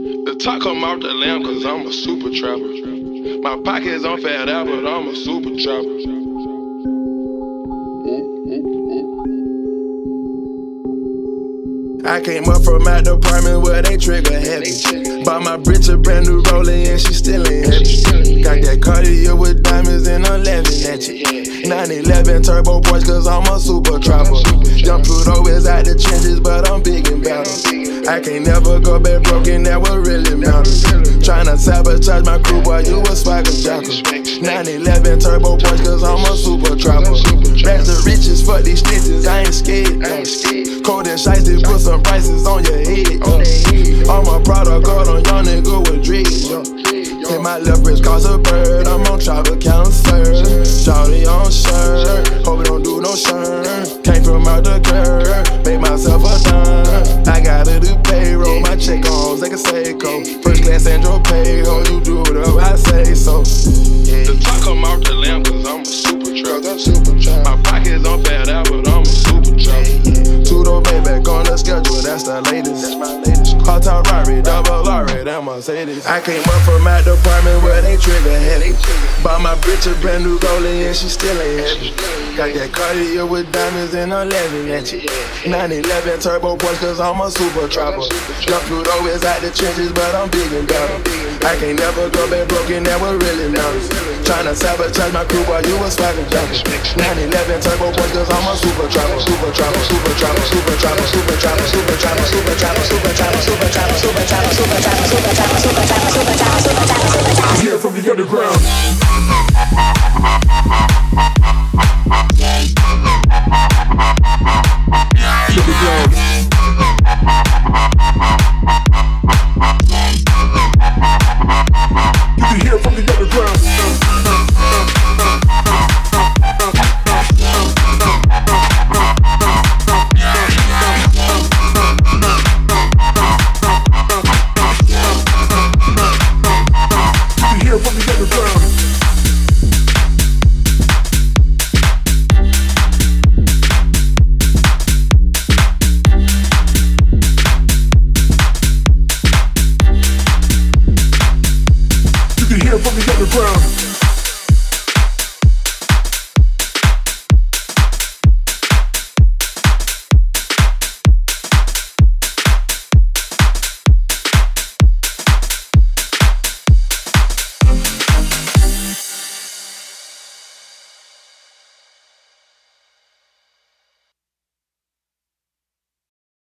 The top come off the lamb cause I'm a super trapper. My pockets on fat out, but I'm a super trapper. I came up from my department where they trigger heavy. Bought my bitch a brand new roller and she still ain't heavy. Got that Cartier with diamonds and I'm laughing at you. 911 turbo boys cause I'm a super trapper. Jump through those out the trenches, but I'm big and better. I can't never go back broken, that what really matters. Tryna sabotage my crew, boy, you a swagger jacker. 911 turbo boys cause I'm a super trapper. Back to riches, fuck these snitches, I ain't scared. Cold and shiesty, put some prices on your head. All my product got on young nigga with dreads. Take my left wrist, cause a bird. I'm on travel cancer. Shawty on shirt. Hope it don't do no shirt. Came from out the curb. Made myself a Seiko. First class Android pay. Oh, you do whatever I say so. The top come out the lamp cause I'm a Mercedes. I came up from my department where they trigger heavy. Bought my bitch a brand new rolling and she still ain't heavy. Got that Cartier with diamonds and I'm laughing at you. 911 turbo boys cause I'm a super trapper. Jump through those out the trenches, but I'm big and better. I can't never go back broken, that what really matters. Tryna sabotage my crew while you a swagger jumper. 911 turbo boys cause I'm a super trapper, super trapper, super trapper, super trapper, super trapper, super trapper, super trapper, super trapper, super trapper, super trapper, super trapper, super trapper, super trapper, underground. ground